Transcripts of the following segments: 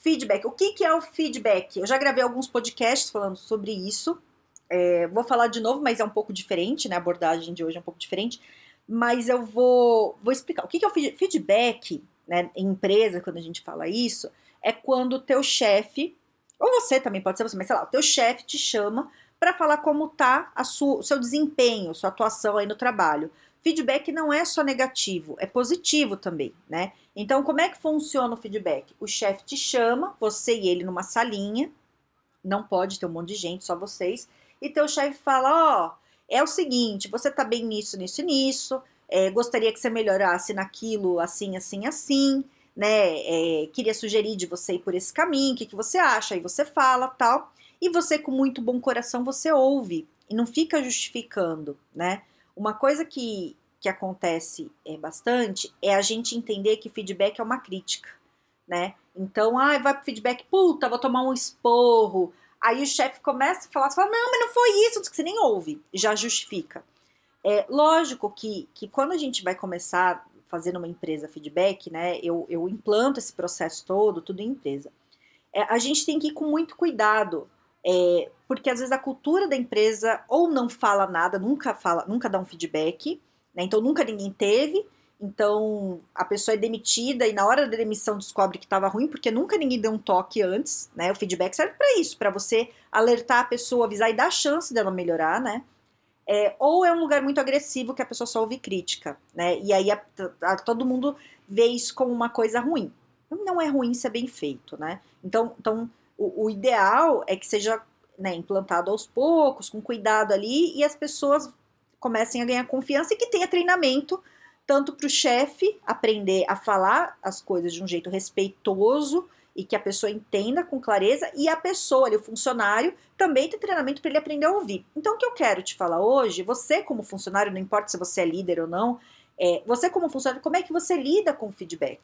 Feedback. O que, que é o feedback? Eu já gravei alguns podcasts falando sobre isso. É, vou falar de novo, mas é um pouco diferente, né? A abordagem de hoje é um pouco diferente. Mas eu vou, vou explicar. O que, que é o feedback, né? Em empresa, quando a gente fala isso, é quando o teu chefe, ou você também pode ser você, mas sei lá, o teu chefe te chama para falar como tá o seu desempenho, sua atuação aí no trabalho. Feedback não é só negativo, é positivo também, né? Então, como é que funciona o feedback? O chefe te chama, você e ele numa salinha, não pode ter um monte de gente, só vocês, e teu chefe fala: Ó, oh, é o seguinte, você tá bem nisso, nisso e nisso, é, gostaria que você melhorasse naquilo, assim, assim, assim, né? É, queria sugerir de você ir por esse caminho, o que, que você acha? Aí você fala tal, e você, com muito bom coração, você ouve e não fica justificando, né? Uma coisa que, que acontece é, bastante é a gente entender que feedback é uma crítica, né? Então, ah, vai pro feedback, puta, vou tomar um esporro. Aí o chefe começa a falar, fala, não, mas não foi isso, que você nem ouve, já justifica. É lógico que, que quando a gente vai começar fazendo uma empresa feedback, né, eu, eu implanto esse processo todo, tudo em empresa. É, a gente tem que ir com muito cuidado, é, porque às vezes a cultura da empresa ou não fala nada, nunca fala, nunca dá um feedback, né? Então nunca ninguém teve. Então a pessoa é demitida e na hora da demissão descobre que estava ruim porque nunca ninguém deu um toque antes, né? O feedback serve para isso, para você alertar a pessoa, avisar e dar chance dela melhorar, né? É, ou é um lugar muito agressivo que a pessoa só ouve crítica, né? E aí a, a, todo mundo vê isso como uma coisa ruim. Não é ruim se é bem feito, né? Então, então o, o ideal é que seja né, implantado aos poucos, com cuidado ali, e as pessoas comecem a ganhar confiança e que tenha treinamento tanto para o chefe aprender a falar as coisas de um jeito respeitoso e que a pessoa entenda com clareza e a pessoa, ali, o funcionário, também tem treinamento para ele aprender a ouvir. Então, o que eu quero te falar hoje, você como funcionário, não importa se você é líder ou não, é, você como funcionário, como é que você lida com o feedback,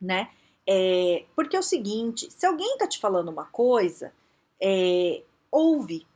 né? É, porque é o seguinte, se alguém está te falando uma coisa, é, ouve,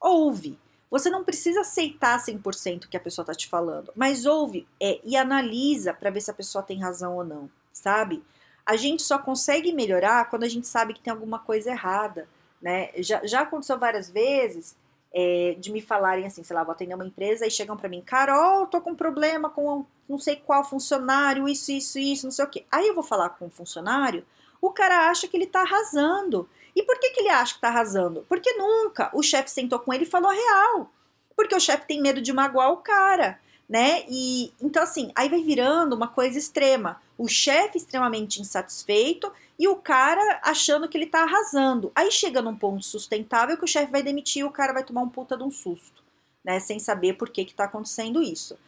ouve. Você não precisa aceitar 100% o que a pessoa está te falando, mas ouve é, e analisa para ver se a pessoa tem razão ou não, sabe? A gente só consegue melhorar quando a gente sabe que tem alguma coisa errada, né? Já, já aconteceu várias vezes é, de me falarem assim, sei lá, vou atender uma empresa e chegam para mim, Carol, tô com um problema com não sei qual funcionário, isso, isso, isso, não sei o quê. Aí eu vou falar com o funcionário, o cara acha que ele tá arrasando. E por que, que ele acha que está arrasando? Porque nunca o chefe sentou com ele e falou a real. Porque o chefe tem medo de magoar o cara, né? E então assim, aí vai virando uma coisa extrema. O chefe extremamente insatisfeito e o cara achando que ele está arrasando. Aí chega num ponto sustentável que o chefe vai demitir e o cara vai tomar um puta de um susto, né? Sem saber por que está acontecendo isso.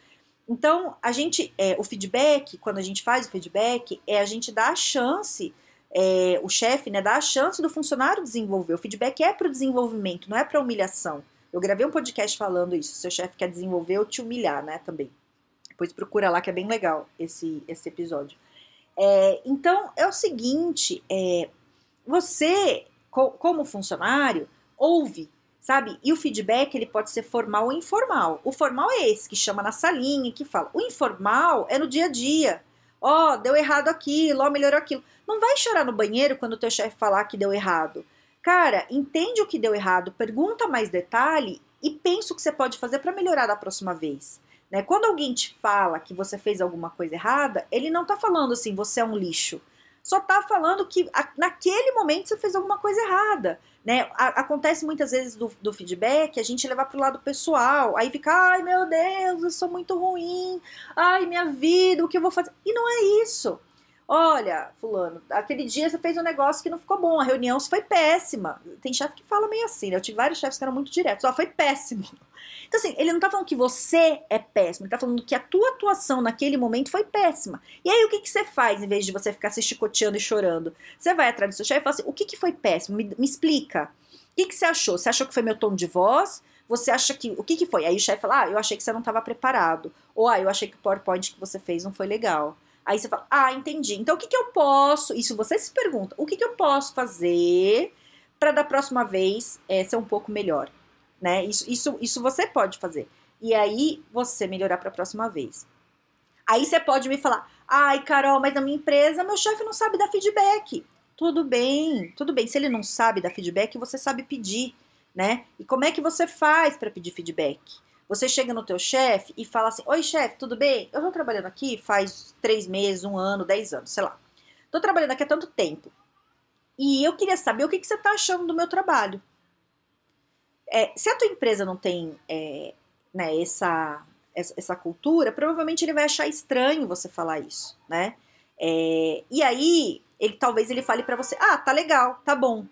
Então, a gente, é, o feedback, quando a gente faz o feedback, é a gente dar a chance é, o chefe né, dá a chance do funcionário desenvolver. O feedback é para o desenvolvimento, não é para humilhação. Eu gravei um podcast falando isso. Se o chefe quer desenvolver ou te humilhar, né? Também. Depois procura lá que é bem legal esse, esse episódio. É, então é o seguinte: é, você, co como funcionário, ouve, sabe? E o feedback ele pode ser formal ou informal. O formal é esse que chama na salinha, que fala. O informal é no dia a dia. Ó, oh, deu errado aquilo, ó, oh, melhorou aquilo. Não vai chorar no banheiro quando o teu chefe falar que deu errado. Cara, entende o que deu errado, pergunta mais detalhe e pensa o que você pode fazer para melhorar da próxima vez. Né? Quando alguém te fala que você fez alguma coisa errada, ele não tá falando assim, você é um lixo. Só tá falando que naquele momento você fez alguma coisa errada. Né? Acontece muitas vezes do, do feedback a gente levar pro lado pessoal, aí fica, ai meu Deus, eu sou muito ruim, ai minha vida, o que eu vou fazer? E não é isso. Olha, fulano, aquele dia você fez um negócio que não ficou bom, a reunião foi péssima. Tem chefe que fala meio assim, né? Eu tive vários chefes que eram muito diretos, ó, foi péssimo. Então, assim, ele não tá falando que você é péssimo, ele tá falando que a tua atuação naquele momento foi péssima. E aí, o que, que você faz em vez de você ficar se chicoteando e chorando? Você vai atrás do seu chefe e fala assim: o que, que foi péssimo? Me, me explica. O que, que você achou? Você achou que foi meu tom de voz? Você acha que. O que, que foi? Aí o chefe fala: ah, eu achei que você não estava preparado. Ou ah, eu achei que o PowerPoint que você fez não foi legal. Aí você fala, ah, entendi. Então o que, que eu posso? Isso você se pergunta, o que, que eu posso fazer para da próxima vez é, ser um pouco melhor? Né? Isso, isso, isso você pode fazer. E aí você melhorar para a próxima vez. Aí você pode me falar, ai, Carol, mas na minha empresa meu chefe não sabe dar feedback. Tudo bem, tudo bem. Se ele não sabe dar feedback, você sabe pedir, né? E como é que você faz para pedir feedback? Você chega no teu chefe e fala assim: Oi, chefe, tudo bem? Eu tô trabalhando aqui faz três meses, um ano, dez anos, sei lá. Tô trabalhando aqui há tanto tempo. E eu queria saber o que, que você tá achando do meu trabalho. É, se a tua empresa não tem é, né, essa, essa cultura, provavelmente ele vai achar estranho você falar isso, né? É, e aí, ele, talvez ele fale para você: Ah, tá legal, tá bom,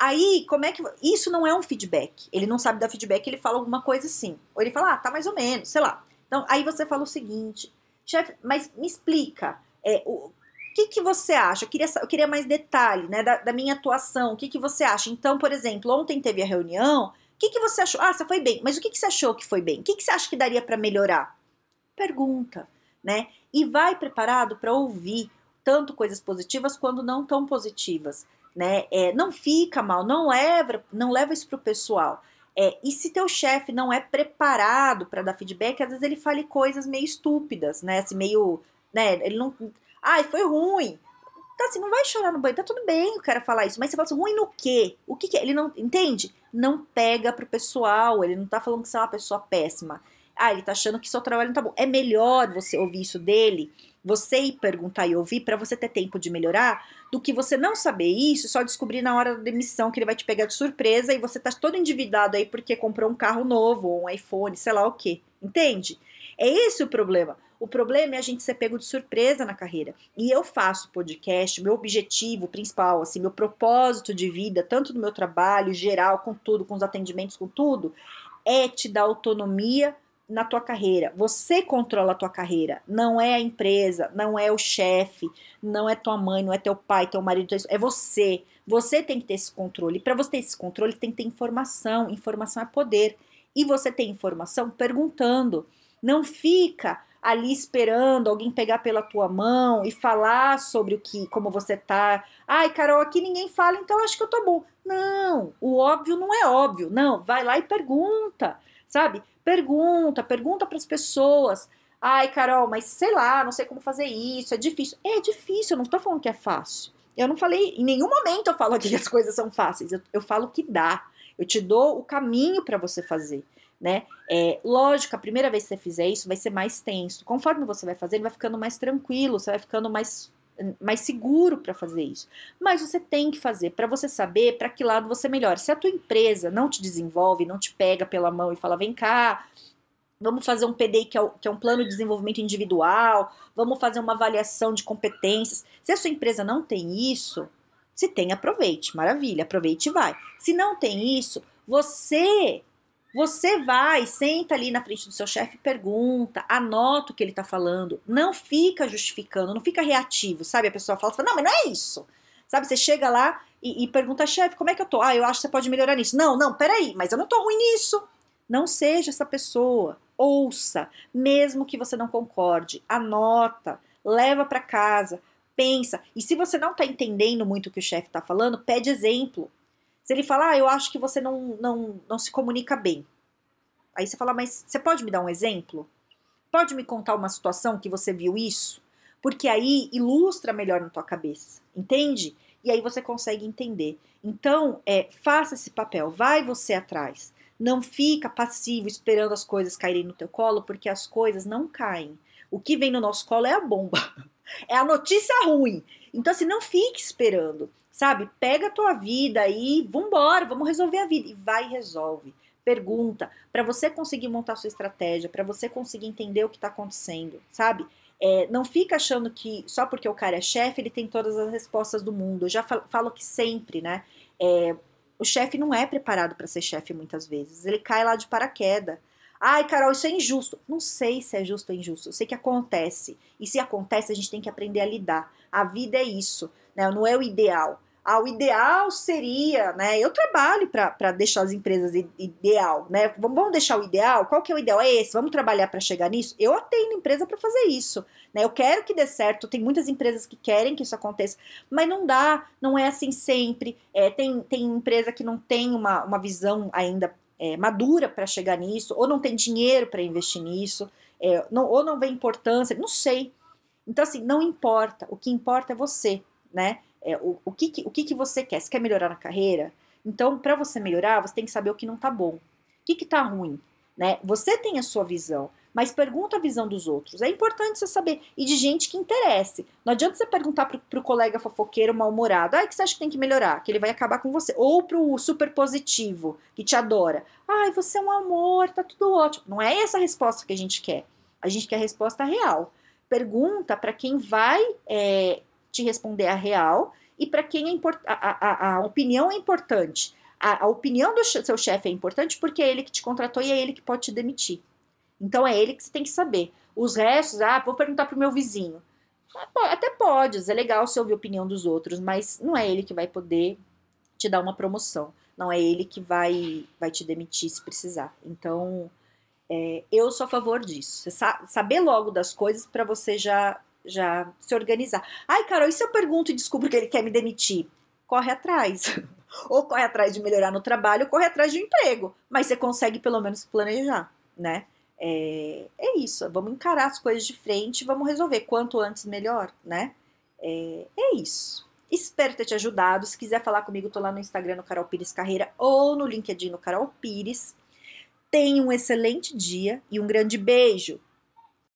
Aí, como é que. Isso não é um feedback. Ele não sabe dar feedback, ele fala alguma coisa assim. Ou ele fala, ah, tá mais ou menos, sei lá. Então, aí você fala o seguinte, chefe, mas me explica. É, o, que, que você acha? Eu queria, eu queria mais detalhe né, da, da minha atuação. O que, que você acha? Então, por exemplo, ontem teve a reunião. O que, que você achou? Ah, você foi bem. Mas o que, que você achou que foi bem? O que, que você acha que daria para melhorar? Pergunta, né? E vai preparado para ouvir tanto coisas positivas quanto não tão positivas né? É, não fica mal, não leva, não leva isso pro pessoal. É, e se teu chefe não é preparado para dar feedback, às vezes ele fale coisas meio estúpidas, né? Assim, meio, né? Ele não, ai, foi ruim. Tá assim, não vai chorar no banho, tá tudo bem o cara falar isso, mas você fala assim, ruim no quê? O que, que é? Ele não, entende? Não pega pro pessoal, ele não tá falando que você é uma pessoa péssima. Ah, ele tá achando que seu trabalho não tá bom. É melhor você ouvir isso dele você ir perguntar e ouvir para você ter tempo de melhorar, do que você não saber isso só descobrir na hora da demissão que ele vai te pegar de surpresa e você tá todo endividado aí porque comprou um carro novo ou um iPhone, sei lá o que. Entende? É esse o problema. O problema é a gente ser pego de surpresa na carreira. E eu faço podcast, meu objetivo principal, assim, meu propósito de vida, tanto no meu trabalho geral, com tudo, com os atendimentos, com tudo, é te dar autonomia na tua carreira. Você controla a tua carreira, não é a empresa, não é o chefe, não é tua mãe, não é teu pai, teu marido, é você. Você tem que ter esse controle. Para você ter esse controle, tem que ter informação. Informação é poder. E você tem informação perguntando. Não fica ali esperando alguém pegar pela tua mão e falar sobre o que, como você tá. Ai, Carol, aqui ninguém fala, então acho que eu tô bom. Não, o óbvio não é óbvio. Não, vai lá e pergunta, sabe? Pergunta, pergunta para as pessoas. Ai, Carol, mas sei lá, não sei como fazer isso, é difícil. É difícil, eu não estou falando que é fácil. Eu não falei, em nenhum momento eu falo que as coisas são fáceis, eu, eu falo que dá. Eu te dou o caminho para você fazer, né? É, lógico, a primeira vez que você fizer isso vai ser mais tenso. Conforme você vai fazendo, vai ficando mais tranquilo, você vai ficando mais mais seguro para fazer isso. Mas você tem que fazer para você saber para que lado você melhora. Se a tua empresa não te desenvolve, não te pega pela mão e fala: vem cá, vamos fazer um PDI que é, que é um plano de desenvolvimento individual, vamos fazer uma avaliação de competências. Se a sua empresa não tem isso, se tem, aproveite, maravilha, aproveite e vai. Se não tem isso, você você vai, senta ali na frente do seu chefe, pergunta, anota o que ele tá falando, não fica justificando, não fica reativo, sabe? A pessoa fala, não, mas não é isso. Sabe, você chega lá e, e pergunta, chefe, como é que eu tô? Ah, eu acho que você pode melhorar nisso. Não, não, peraí, mas eu não tô ruim nisso. Não seja essa pessoa. Ouça, mesmo que você não concorde, anota, leva para casa, pensa. E se você não tá entendendo muito o que o chefe tá falando, pede exemplo. Se ele falar, ah, eu acho que você não, não, não se comunica bem. Aí você fala, mas você pode me dar um exemplo? Pode me contar uma situação que você viu isso? Porque aí ilustra melhor na tua cabeça, entende? E aí você consegue entender. Então, é, faça esse papel, vai você atrás. Não fica passivo esperando as coisas caírem no teu colo, porque as coisas não caem. O que vem no nosso colo é a bomba. É a notícia ruim. Então, assim, não fique esperando. Sabe? Pega a tua vida e vambora, vamos resolver a vida. E vai e resolve. Pergunta, para você conseguir montar sua estratégia, para você conseguir entender o que está acontecendo, sabe? É, não fica achando que só porque o cara é chefe ele tem todas as respostas do mundo. Eu já falo que sempre, né? É, o chefe não é preparado para ser chefe muitas vezes. Ele cai lá de paraquedas. Ai, Carol, isso é injusto. Não sei se é justo ou injusto. Eu sei que acontece. E se acontece, a gente tem que aprender a lidar. A vida é isso, né? Não é o ideal. Ah, o ideal seria, né? Eu trabalho para deixar as empresas ideal, né? Vamos deixar o ideal? Qual que é o ideal? É esse? Vamos trabalhar para chegar nisso? Eu atendo empresa para fazer isso, né? Eu quero que dê certo. Tem muitas empresas que querem que isso aconteça, mas não dá, não é assim sempre. É, tem, tem empresa que não tem uma, uma visão ainda é, madura para chegar nisso, ou não tem dinheiro para investir nisso, é, não, ou não vê importância, não sei. Então, assim, não importa. O que importa é você, né? É, o, o, que, que, o que, que você quer? Você quer melhorar na carreira? Então, para você melhorar, você tem que saber o que não tá bom. O que, que tá ruim? Né? Você tem a sua visão, mas pergunta a visão dos outros. É importante você saber. E de gente que interesse. Não adianta você perguntar pro, pro colega fofoqueiro mal-humorado, ah, que você acha que tem que melhorar? Que ele vai acabar com você. Ou pro super positivo, que te adora. Ai, você é um amor, tá tudo ótimo. Não é essa a resposta que a gente quer. A gente quer a resposta real. Pergunta para quem vai é, te responder a real e para quem é a, a, a, opinião é importante. A, a opinião do seu chefe é importante porque é ele que te contratou e é ele que pode te demitir. Então é ele que você tem que saber. Os restos, ah, vou perguntar pro meu vizinho. Ah, até pode, é legal você ouvir a opinião dos outros, mas não é ele que vai poder te dar uma promoção. Não é ele que vai, vai te demitir se precisar. Então, é, eu sou a favor disso. Sa saber logo das coisas para você já, já se organizar. Ai, Carol, e se eu pergunto e descubro que ele quer me demitir? Corre atrás. ou corre atrás de melhorar no trabalho, ou corre atrás de um emprego. Mas você consegue pelo menos planejar, né? É, é isso, vamos encarar as coisas de frente, vamos resolver quanto antes melhor, né? É, é isso. Espero ter te ajudado. Se quiser falar comigo, tô lá no Instagram no Carol Pires Carreira ou no LinkedIn no Carol Pires. Tenha um excelente dia e um grande beijo.